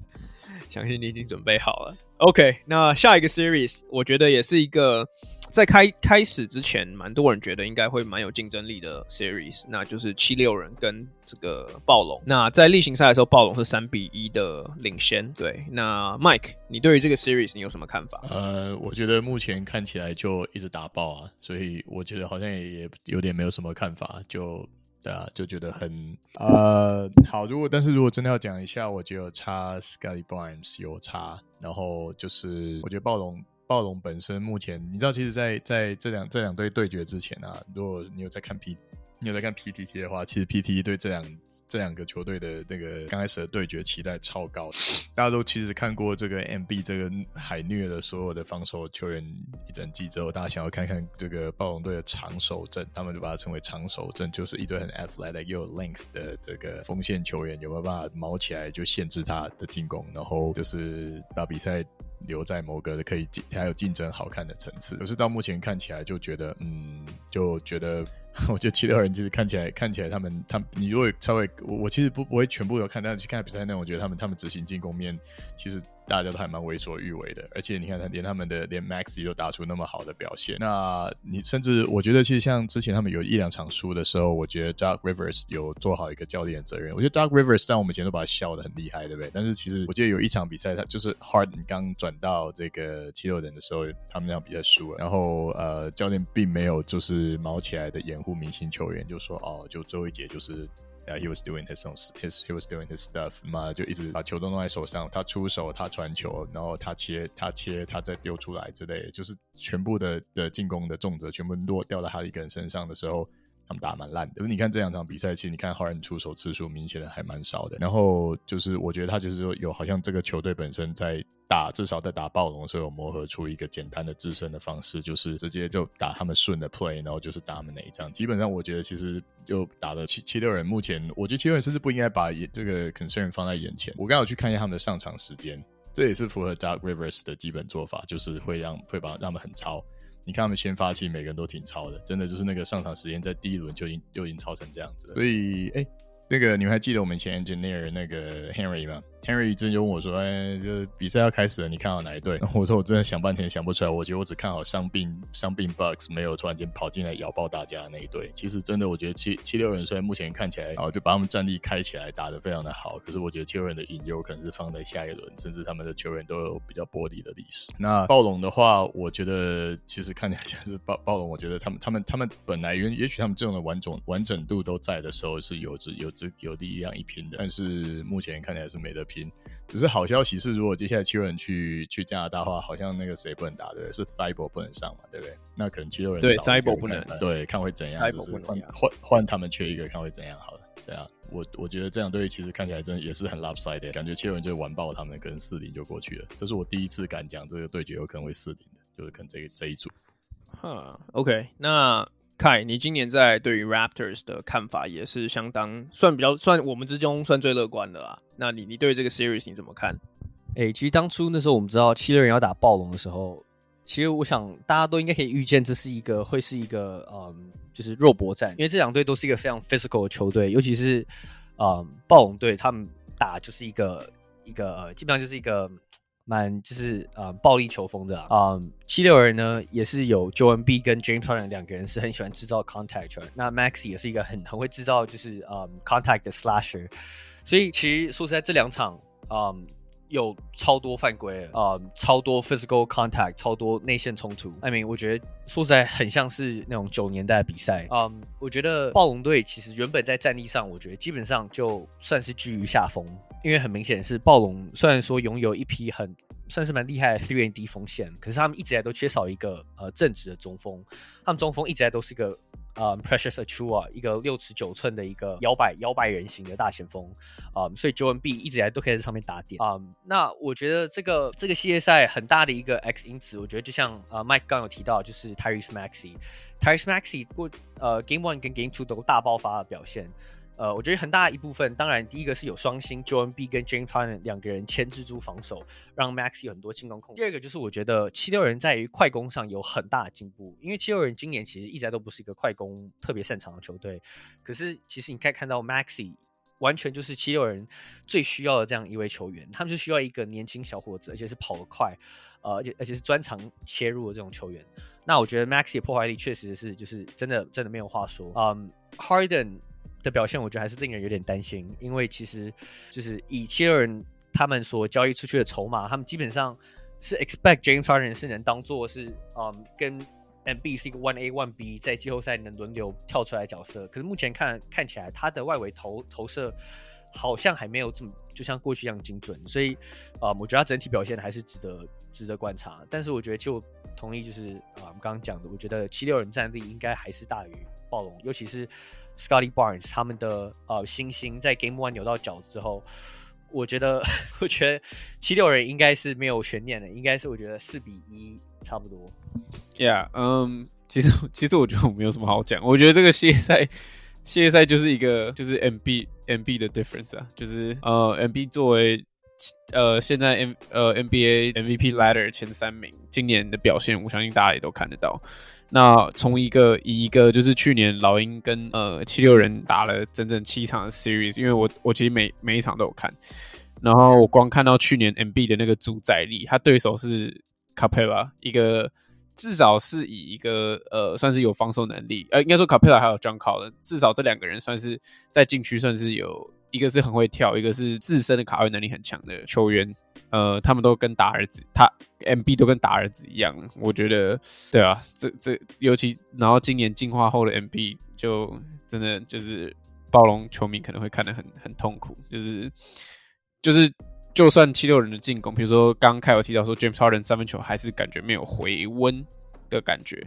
[LAUGHS] 相信你已经准备好了。OK，那下一个 series 我觉得也是一个。在开开始之前，蛮多人觉得应该会蛮有竞争力的 series，那就是七六人跟这个暴龙。那在例行赛的时候，暴龙是三比一的领先。对，那 Mike，你对于这个 series 你有什么看法？呃，我觉得目前看起来就一直打爆啊，所以我觉得好像也也有点没有什么看法，就对啊，就觉得很呃好。如果但是如果真的要讲一下，我觉得有差 Scottie Barnes 有差，然后就是我觉得暴龙。暴龙本身目前，你知道，其实在，在在这两这两队对决之前啊，如果你有在看 P，你有在看 PTT 的话，其实 PTT 对这两这两个球队的那个刚开始的对决期待超高。[LAUGHS] 大家都其实看过这个 MB 这个海虐的所有的防守球员一整季之后，大家想要看看这个暴龙队的长手阵，他们就把它称为长手阵，就是一堆很 athletic 又有 length 的这个锋线球员，有没有办法毛起来就限制他的进攻，然后就是把比赛。留在某个的可以竞还有竞争好看的层次，可是到目前看起来就觉得，嗯，就觉得，[LAUGHS] 我觉得七六人其实看起来看起来他们他们，你如果稍微我我其实不不会全部有看，但是去看比赛那，我觉得他们他们执行进攻面其实。大家都还蛮为所欲为的，而且你看他连他们的连 Maxey 都打出那么好的表现，那你甚至我觉得其实像之前他们有一两场输的时候，我觉得 Doc Rivers 有做好一个教练的责任。我觉得 Doc Rivers 让我们以前都把他笑得很厉害，对不对？但是其实我记得有一场比赛，他就是 Harden 刚转到这个七六人的时候，他们那场比赛输了，然后呃教练并没有就是毛起来的掩护明星球员，就说哦，就最后一节就是。呃，he was doing his own, his he was doing his stuff 嘛，就一直把球都弄在手上，他出手，他传球，然后他切，他切，他再丢出来之类，就是全部的的进攻的重责全部落掉到他一个人身上的时候，他们打蛮烂的。可是你看这两场比赛，其实你看 Harden 出手次数明显的还蛮少的。然后就是我觉得他就是说有好像这个球队本身在。打至少在打暴龙的时候有磨合出一个简单的制胜的方式，就是直接就打他们顺的 play，然后就是打他们哪一仗。基本上我觉得其实就打了七七六人，目前我觉得七六人甚至不应该把这个 concern 放在眼前。我刚好去看一下他们的上场时间，这也是符合 Doc Rivers 的基本做法，就是会让会把让他们很糙。你看他们先发期，每个人都挺糙的，真的就是那个上场时间在第一轮就已经就已经糙成这样子了。所以，哎，那个你们还记得我们前 engineer 那个 Henry 吗？Henry 真就问我说：“哎，就比赛要开始了，你看好哪一队？” [LAUGHS] 我说：“我真的想半天想不出来。我觉得我只看好伤病伤病 Bucks 没有突然间跑进来咬爆大家的那一队。其实真的，我觉得七七六人虽然目前看起来，然后就把他们战力开起来，打得非常的好。可是我觉得七六人的隐忧可能是放在下一轮，甚至他们的球员都有比较玻璃的历史。那暴龙的话，我觉得其实看起来像是暴暴龙。我觉得他们他们他们本来也也许他们这种的完整完整度都在的时候是有有有有力量一拼的，但是目前看起来是没得拼。只是好消息是，如果接下来七六人去去加拿大的话，好像那个谁不能打对，是 Thybulle 不能上嘛，对不对？那可能七六人对 Thybulle 不能，对，看会怎样，就是换换换他们缺一个，看会怎样。好了，对啊，我我觉得这两队其实看起来真的也是很 lopsided，感觉七六人就完爆他们，可能四零就过去了。这是我第一次敢讲这个对决有可能会四零的，就是可能这这一组。哈、huh,，OK，那。凯，你今年在对于 Raptors 的看法也是相当算比较算我们之中算最乐观的啦。那你你对这个 series 你怎么看？哎、欸，其实当初那时候我们知道七六人要打暴龙的时候，其实我想大家都应该可以预见这是一个会是一个嗯，就是肉搏战，因为这两队都是一个非常 physical 的球队，尤其是嗯暴龙队，他们打就是一个一个、呃、基本上就是一个。蛮就是呃暴力球风的啊，嗯，七六人呢也是有 j o e n B 跟 James Harden 两个人是很喜欢制造 contact，那 Maxey 也是一个很很会制造就是嗯 contact 的 slasher，所以其实说实在这两场嗯有超多犯规，嗯超多 physical contact，超多内线冲突，I mean 我觉得说实在很像是那种九年代的比赛，嗯我觉得暴龙队其实原本在战力上，我觉得基本上就算是居于下风。因为很明显是暴龙，虽然说拥有一批很算是蛮厉害的 three and D 锋线，可是他们一直以来都缺少一个呃正直的中锋。他们中锋一直以来都是一个呃 Precious Achua 一个六尺九寸的一个摇摆摇摆人形的大前锋啊、呃，所以 Joel Embiid 一直以来都可以在上面打点啊、呃。那我觉得这个这个系列赛很大的一个 X 因子，我觉得就像呃 Mike 刚有提到，就是 Tyrese Maxey，Tyrese Maxey 过呃 Game One 跟 Game Two 都大爆发的表现。呃，我觉得很大一部分，当然第一个是有双星 Joel Embiid 跟 James Harden 两个人牵制住防守，让 Max 有很多进攻控制。第二个就是我觉得七六人在于快攻上有很大的进步，因为七六人今年其实一直都不是一个快攻特别擅长的球队，可是其实你可以看到 Max 完全就是七六人最需要的这样一位球员，他们就需要一个年轻小伙子，而且是跑得快，呃，而且而且是专长切入的这种球员。那我觉得 Maxey 的破坏力确实是就是真的真的没有话说。嗯，Harden。的表现，我觉得还是令人有点担心，因为其实就是以七六人他们所交易出去的筹码，他们基本上是 expect James Harden 是能当做是嗯跟 Embiid 是一个 one A one B 在季后赛能轮流跳出来角色，可是目前看看起来他的外围投投射好像还没有这么就像过去一样精准，所以啊、我觉得他整体表现还是值得值得观察。但是我觉得就同意就是啊，我们刚刚讲的，我觉得七六人战力应该还是大于暴龙，尤其是。Scotty Barnes 他们的呃新星在 Game One 扭到脚之后，我觉得 [LAUGHS] 我觉得七六人应该是没有悬念的，应该是我觉得四比一差不多。Yeah，嗯、其实其实我觉得我没有什么好讲，我觉得这个系列赛系列赛就是一个就是 MB MB 的 difference 啊，就是呃 MB 作为呃现在 M 呃 NBA MVP ladder 前三名，今年的表现我相信大家也都看得到。那从一个以一个就是去年老鹰跟呃七六人打了整整七场的 series，因为我我其实每每一场都有看，然后我光看到去年 M B 的那个主宰力，他对手是 Capela，一个至少是以一个呃算是有防守能力，呃应该说 Capela 还有 John c o l l e n 至少这两个人算是在禁区算是有一个是很会跳，一个是自身的卡位能力很强的球员。呃，他们都跟打儿子，他 MB 都跟打儿子一样，我觉得，对啊，这这尤其，然后今年进化后的 MB 就真的就是暴龙球迷可能会看得很很痛苦，就是就是就算七六人的进攻，比如说刚刚凯有提到说 James Harden 三分球还是感觉没有回温的感觉，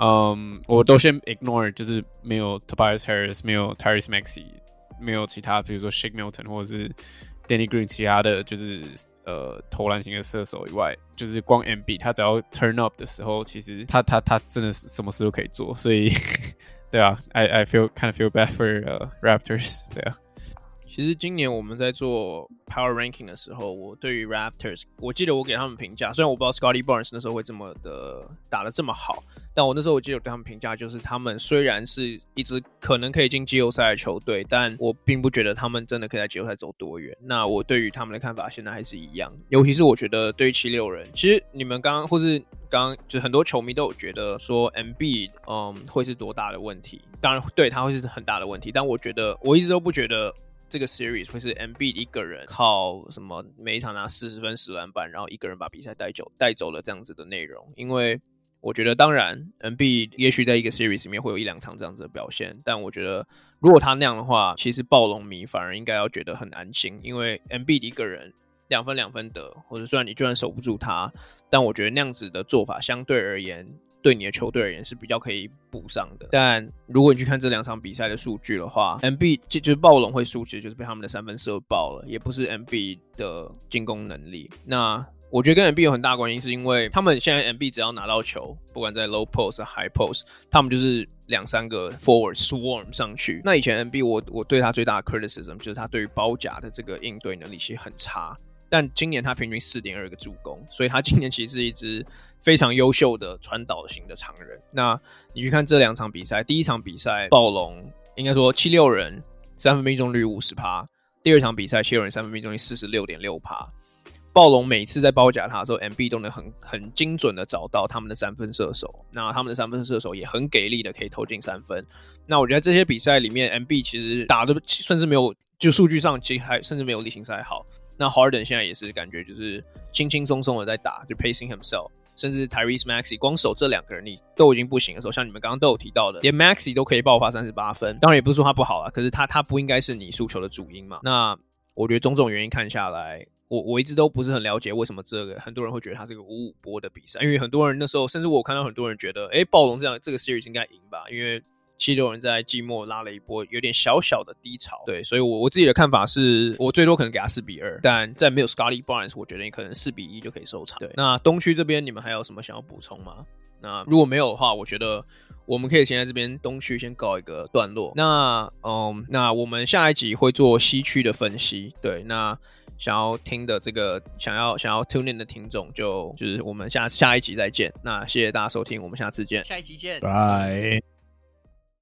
嗯，我都先 ignore，就是没有 Tobias Harris，没有 Tyrese Maxey，没有其他，比如说 Shake Milton 或者是 Danny Green，其他的就是。呃投篮型的射手以外就是光 mb 他只要 turn up 的时候其实他他他真的是什么事都可以做所以 [LAUGHS] 对啊 i i feel kind of feel bad for raptors 对啊。其实今年我们在做 Power Ranking 的时候，我对于 Raptors，我记得我给他们评价，虽然我不知道 Scottie Barnes 那时候会这么的打得这么好，但我那时候我记得我对他们评价就是，他们虽然是一支可能可以进季后赛的球队，但我并不觉得他们真的可以在季后赛走多远。那我对于他们的看法现在还是一样，尤其是我觉得对于七六人，其实你们刚刚或是刚刚就很多球迷都有觉得说，M B 嗯会是多大的问题，当然对他会是很大的问题，但我觉得我一直都不觉得。这个 series 会是 M B 一个人靠什么每一场拿四十分十篮板，然后一个人把比赛带走带走了这样子的内容。因为我觉得，当然 Embiid 也许在一个 series 里面会有一两场这样子的表现，但我觉得如果他那样的话，其实暴龙迷反而应该要觉得很安心，因为 Embiid 一个人两分两分得，或者虽然你就算守不住他，但我觉得那样子的做法相对而言。对你的球队而言是比较可以补上的，但如果你去看这两场比赛的数据的话，M B 就就是暴龙会输，其实就是被他们的三分射爆了，也不是 M B 的进攻能力。那我觉得跟 M B 有很大关系，是因为他们现在 M B 只要拿到球，不管在 low post、high post，他们就是两三个 forward swarm 上去。那以前 Embiid 我我对他最大的 criticism 就是他对于包夹的这个应对能力其实很差。但今年他平均四点二个助攻，所以他今年其实是一支非常优秀的传导型的长人。那你去看这两场比赛，第一场比赛暴龙应该说七六人三分命中率五十趴，第二场比赛七六人三分命中率四十六点六趴。暴龙每次在包夹他的时候，MB 都能很很精准的找到他们的三分射手，那他们的三分射手也很给力的可以投进三分。那我觉得这些比赛里面，MB 其实打的甚至没有就数据上其实还甚至没有例行赛好。那 Harden 现在也是感觉就是轻轻松松的在打，就 pacing himself，甚至 Tyrese Maxey 光守这两个人你都已经不行的时候，像你们刚刚都有提到的，连 Maxey 都可以爆发三十八分，当然也不是说他不好啊，可是他他不应该是你输球的主因嘛。那我觉得种种原因看下来，我我一直都不是很了解为什么这个很多人会觉得他是个五五波的比赛，因为很多人那时候甚至我看到很多人觉得，哎，暴龙这样这个 series 应该赢吧，因为。七六人在季末拉了一波有点小小的低潮，对，所以我我自己的看法是，我最多可能给他四比二，但在没有 Scottie Barnes，我觉得你可能四比一就可以收场。对，那东区这边你们还有什么想要补充吗？那如果没有的话，我觉得我们可以先在这边东区先告一个段落。那嗯，那我们下一集会做西区的分析。对，那想要听的这个想要想要 tune in 的听众，就就是我们下下一集再见。那谢谢大家收听，我们下次见，下一集见，拜。